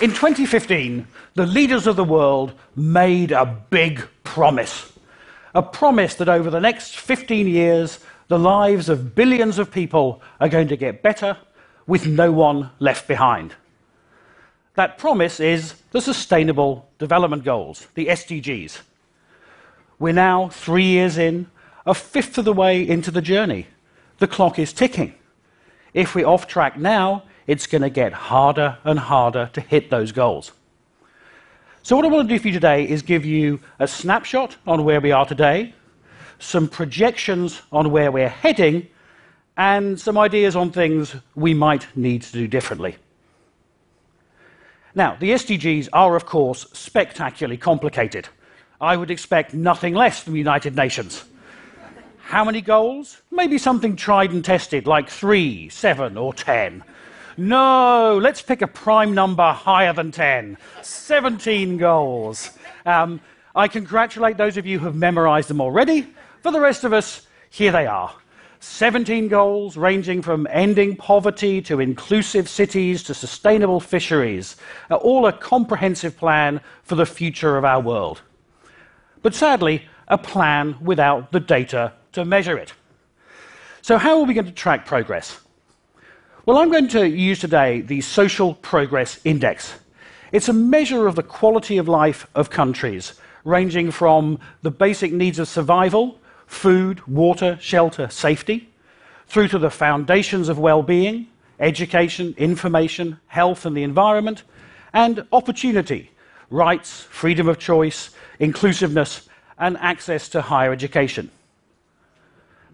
In 2015, the leaders of the world made a big promise. A promise that over the next 15 years, the lives of billions of people are going to get better with no one left behind. That promise is the Sustainable Development Goals, the SDGs. We're now three years in, a fifth of the way into the journey. The clock is ticking. If we're off track now, it's going to get harder and harder to hit those goals. So, what I want to do for you today is give you a snapshot on where we are today, some projections on where we're heading, and some ideas on things we might need to do differently. Now, the SDGs are, of course, spectacularly complicated. I would expect nothing less from the United Nations. How many goals? Maybe something tried and tested, like three, seven, or ten. No, let's pick a prime number higher than 10. 17 goals. Um, I congratulate those of you who have memorized them already. For the rest of us, here they are. 17 goals ranging from ending poverty to inclusive cities to sustainable fisheries, all a comprehensive plan for the future of our world. But sadly, a plan without the data to measure it. So, how are we going to track progress? Well, I'm going to use today the Social Progress Index. It's a measure of the quality of life of countries, ranging from the basic needs of survival food, water, shelter, safety, through to the foundations of well being, education, information, health, and the environment, and opportunity, rights, freedom of choice, inclusiveness, and access to higher education.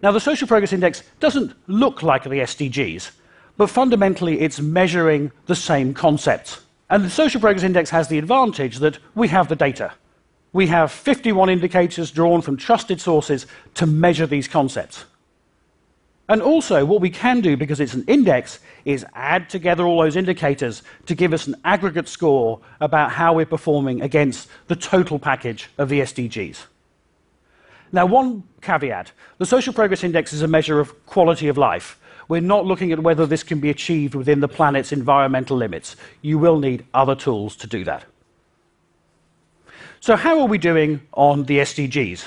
Now, the Social Progress Index doesn't look like the SDGs, but fundamentally it's measuring the same concepts. And the Social Progress Index has the advantage that we have the data we have 51 indicators drawn from trusted sources to measure these concepts. And also, what we can do, because it's an index, is add together all those indicators to give us an aggregate score about how we're performing against the total package of the SDGs. Now, one caveat the Social Progress Index is a measure of quality of life. We're not looking at whether this can be achieved within the planet's environmental limits. You will need other tools to do that. So, how are we doing on the SDGs?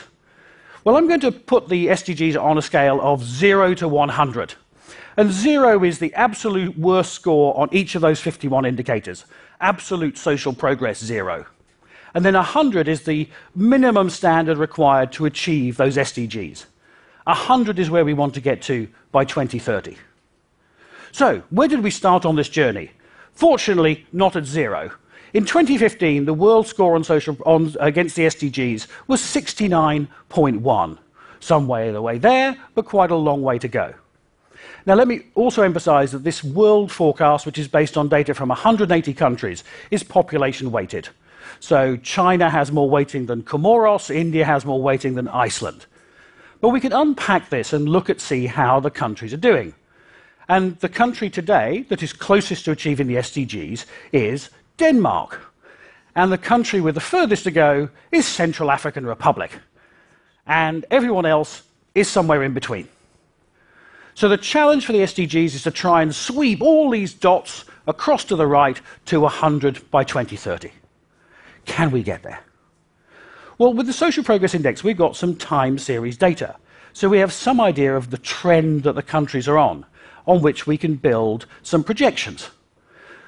Well, I'm going to put the SDGs on a scale of 0 to 100. And 0 is the absolute worst score on each of those 51 indicators. Absolute social progress, 0. And then 100 is the minimum standard required to achieve those SDGs. 100 is where we want to get to by 2030. So, where did we start on this journey? Fortunately, not at zero. In 2015, the world score on social, on, against the SDGs was 69.1. Some way of the way there, but quite a long way to go. Now, let me also emphasize that this world forecast, which is based on data from 180 countries, is population weighted. So, China has more weighting than Comoros, India has more weighting than Iceland. But we can unpack this and look at see how the countries are doing. And the country today that is closest to achieving the SDGs is Denmark. And the country with the furthest to go is Central African Republic. And everyone else is somewhere in between. So the challenge for the SDGs is to try and sweep all these dots across to the right to 100 by 2030. Can we get there? Well, with the Social Progress Index, we've got some time series data. So we have some idea of the trend that the countries are on, on which we can build some projections.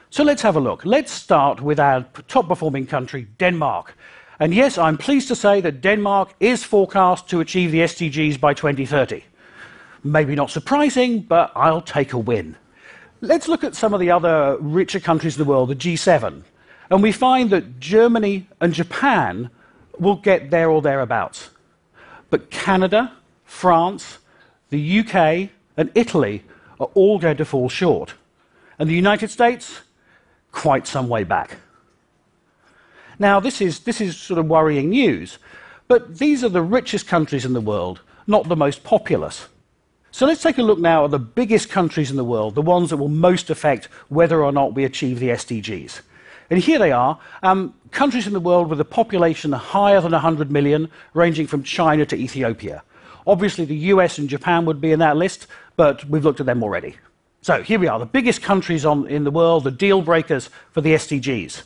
So let's have a look. Let's start with our top performing country, Denmark. And yes, I'm pleased to say that Denmark is forecast to achieve the SDGs by 2030. Maybe not surprising, but I'll take a win. Let's look at some of the other richer countries in the world, the G7. And we find that Germany and Japan will get there or thereabouts. But Canada, France, the UK, and Italy are all going to fall short. And the United States, quite some way back. Now, this is, this is sort of worrying news, but these are the richest countries in the world, not the most populous. So let's take a look now at the biggest countries in the world, the ones that will most affect whether or not we achieve the SDGs. And here they are um, countries in the world with a population higher than 100 million, ranging from China to Ethiopia. Obviously, the US and Japan would be in that list, but we've looked at them already. So here we are, the biggest countries on, in the world, the deal breakers for the SDGs.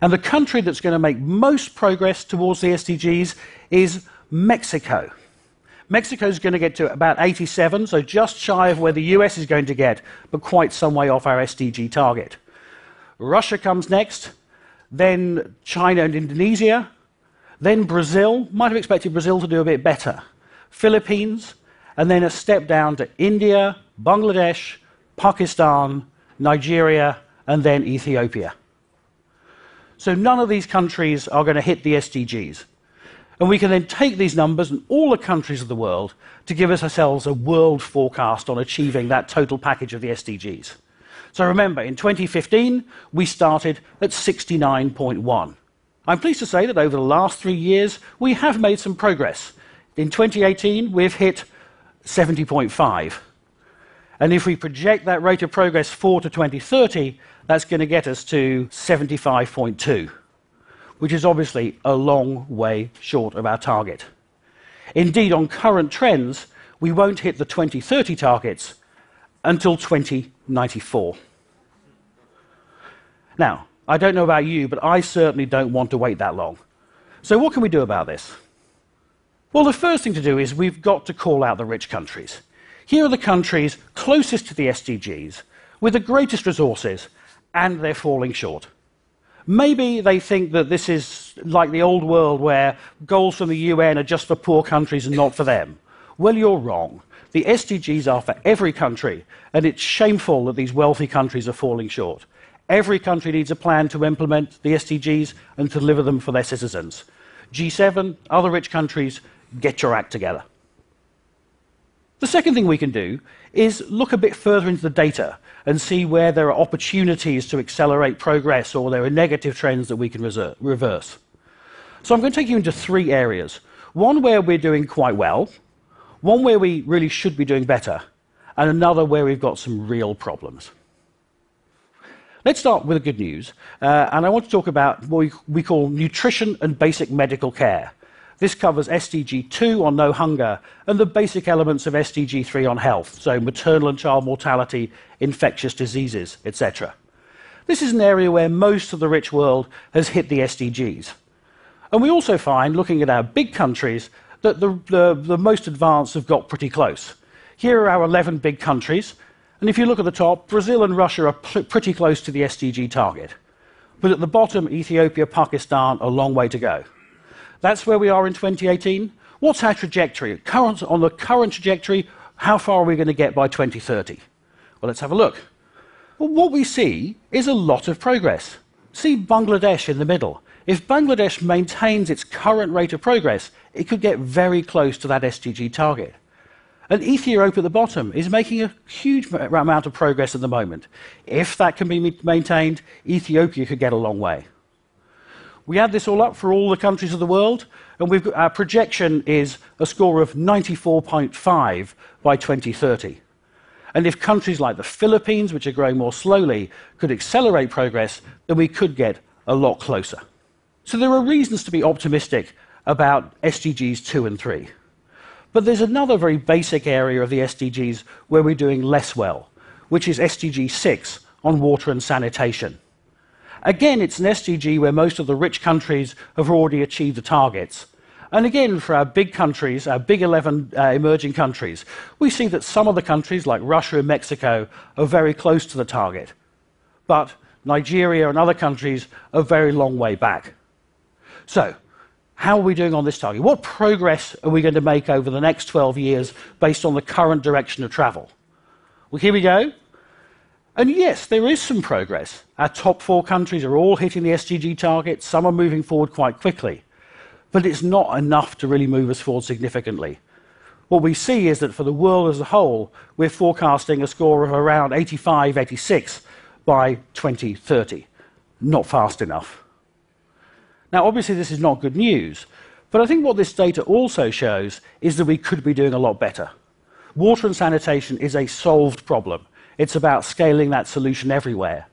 And the country that's going to make most progress towards the SDGs is Mexico. Mexico is going to get to about 87, so just shy of where the US is going to get, but quite some way off our SDG target. Russia comes next, then China and Indonesia, then Brazil. Might have expected Brazil to do a bit better. Philippines, and then a step down to India, Bangladesh, Pakistan, Nigeria, and then Ethiopia. So none of these countries are going to hit the SDGs. And we can then take these numbers and all the countries of the world to give us ourselves a world forecast on achieving that total package of the SDGs. So remember, in 2015, we started at 69.1. I'm pleased to say that over the last three years, we have made some progress. In 2018, we've hit 70.5. And if we project that rate of progress forward to 2030, that's going to get us to 75.2 which is obviously a long way short of our target. Indeed, on current trends, we won't hit the 2030 targets until 2094. Now, I don't know about you, but I certainly don't want to wait that long. So, what can we do about this? Well, the first thing to do is we've got to call out the rich countries. Here are the countries closest to the SDGs, with the greatest resources, and they're falling short. Maybe they think that this is like the old world where goals from the UN are just for poor countries and not for them. Well, you're wrong. The SDGs are for every country, and it's shameful that these wealthy countries are falling short. Every country needs a plan to implement the SDGs and to deliver them for their citizens. G7, other rich countries, get your act together. The second thing we can do is look a bit further into the data and see where there are opportunities to accelerate progress or there are negative trends that we can reverse. So I'm going to take you into three areas. One where we're doing quite well, one where we really should be doing better, and another where we've got some real problems. Let's start with the good news, uh, and I want to talk about what we, we call nutrition and basic medical care. This covers SDG 2 on no hunger and the basic elements of SDG 3 on health, so maternal and child mortality, infectious diseases, etc. This is an area where most of the rich world has hit the SDGs. And we also find, looking at our big countries, that the, the, the most advanced have got pretty close. Here are our 11 big countries, and if you look at the top, Brazil and Russia are pretty close to the SDG target. But at the bottom, Ethiopia, Pakistan, a long way to go. That's where we are in 2018. What's our trajectory? Current, on the current trajectory, how far are we going to get by 2030? Well, let's have a look. Well, what we see is a lot of progress. See Bangladesh in the middle. If Bangladesh maintains its current rate of progress, it could get very close to that SDG target. And Ethiopia at the bottom is making a huge amount of progress at the moment. If that can be maintained, Ethiopia could get a long way. We add this all up for all the countries of the world, and our projection is a score of 94.5 by 2030. And if countries like the Philippines, which are growing more slowly, could accelerate progress, then we could get a lot closer. So there are reasons to be optimistic about SDGs 2 and 3. But there's another very basic area of the SDGs where we're doing less well, which is SDG 6 on water and sanitation. Again, it's an SDG where most of the rich countries have already achieved the targets. And again, for our big countries, our big 11 uh, emerging countries, we see that some of the countries, like Russia and Mexico, are very close to the target. But Nigeria and other countries are very long way back. So, how are we doing on this target? What progress are we going to make over the next 12 years based on the current direction of travel? Well, here we go. And yes, there is some progress. Our top four countries are all hitting the SDG targets, some are moving forward quite quickly. But it's not enough to really move us forward significantly. What we see is that for the world as a whole, we're forecasting a score of around 85, 86 by 2030. Not fast enough. Now, obviously, this is not good news, but I think what this data also shows is that we could be doing a lot better. Water and sanitation is a solved problem. It's about scaling that solution everywhere.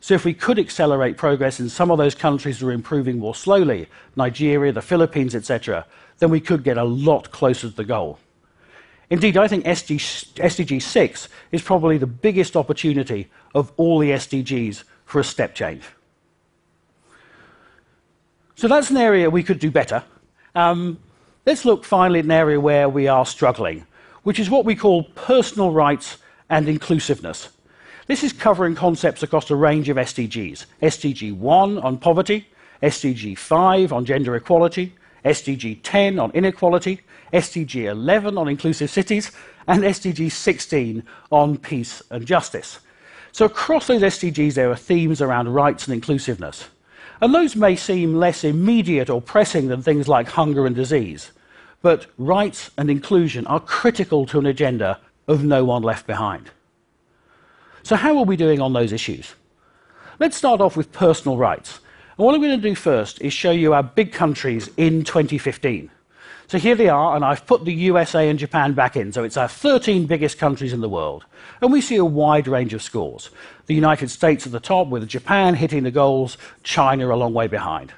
So if we could accelerate progress in some of those countries that are improving more slowly, Nigeria, the Philippines, etc., then we could get a lot closer to the goal. Indeed, I think SDG, SDG 6 is probably the biggest opportunity of all the SDGs for a step change. So that's an area we could do better. Um, let's look finally at an area where we are struggling, which is what we call personal rights and inclusiveness. This is covering concepts across a range of SDGs SDG 1 on poverty, SDG 5 on gender equality, SDG 10 on inequality, SDG 11 on inclusive cities, and SDG 16 on peace and justice. So, across those SDGs, there are themes around rights and inclusiveness. And those may seem less immediate or pressing than things like hunger and disease. But rights and inclusion are critical to an agenda of no one left behind. So, how are we doing on those issues? Let's start off with personal rights. And what I'm going to do first is show you our big countries in 2015. So here they are, and I've put the USA and Japan back in. So it's our 13 biggest countries in the world. And we see a wide range of scores. The United States at the top, with Japan hitting the goals, China a long way behind.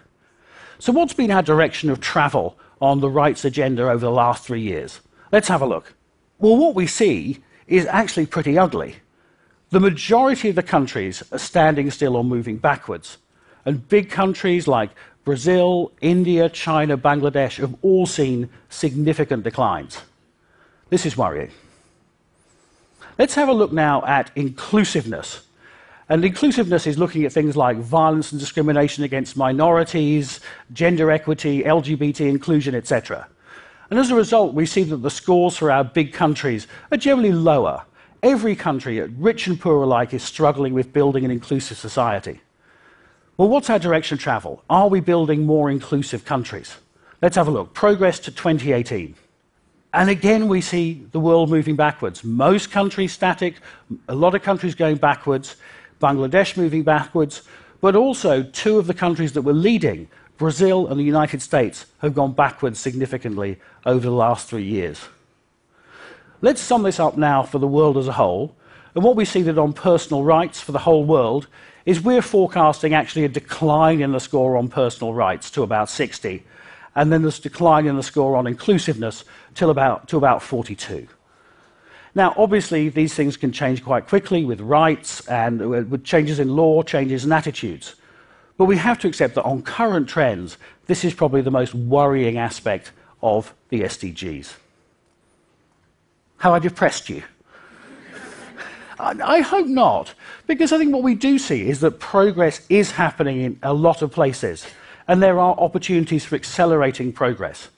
So, what's been our direction of travel on the rights agenda over the last three years? Let's have a look. Well, what we see is actually pretty ugly. The majority of the countries are standing still or moving backwards. And big countries like Brazil, India, China, Bangladesh have all seen significant declines. This is worrying. Let's have a look now at inclusiveness. And inclusiveness is looking at things like violence and discrimination against minorities, gender equity, LGBT inclusion, etc. And as a result, we see that the scores for our big countries are generally lower. Every country, rich and poor alike, is struggling with building an inclusive society. Well, what's our direction of travel? Are we building more inclusive countries? Let's have a look. Progress to 2018. And again, we see the world moving backwards. Most countries static, a lot of countries going backwards, Bangladesh moving backwards, but also two of the countries that were leading, Brazil and the United States, have gone backwards significantly over the last three years. Let's sum this up now for the world as a whole. And what we see that on personal rights for the whole world is we're forecasting actually a decline in the score on personal rights to about 60, and then this decline in the score on inclusiveness till about, to about 42. Now, obviously, these things can change quite quickly with rights and uh, with changes in law, changes in attitudes. But we have to accept that on current trends, this is probably the most worrying aspect of the SDGs. How I depressed you? I hope not, because I think what we do see is that progress is happening in a lot of places, and there are opportunities for accelerating progress.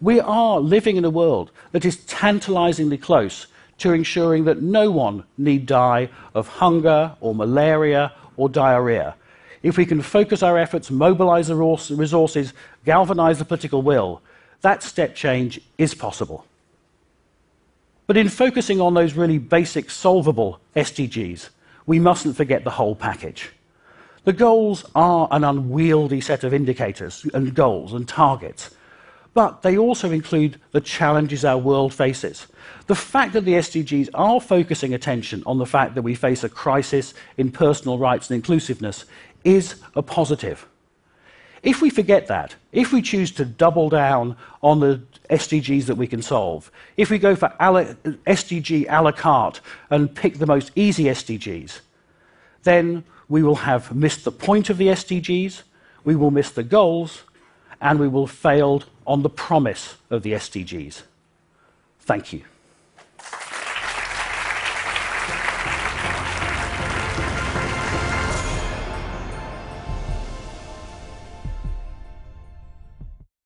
We are living in a world that is tantalizingly close to ensuring that no one need die of hunger or malaria or diarrhea. If we can focus our efforts, mobilize the resources, galvanize the political will, that step change is possible. But in focusing on those really basic, solvable SDGs, we mustn't forget the whole package. The goals are an unwieldy set of indicators and goals and targets, but they also include the challenges our world faces. The fact that the SDGs are focusing attention on the fact that we face a crisis in personal rights and inclusiveness is a positive. If we forget that, if we choose to double down on the SDGs that we can solve, if we go for SDG a la carte and pick the most easy SDGs, then we will have missed the point of the SDGs, we will miss the goals, and we will have failed on the promise of the SDGs. Thank you.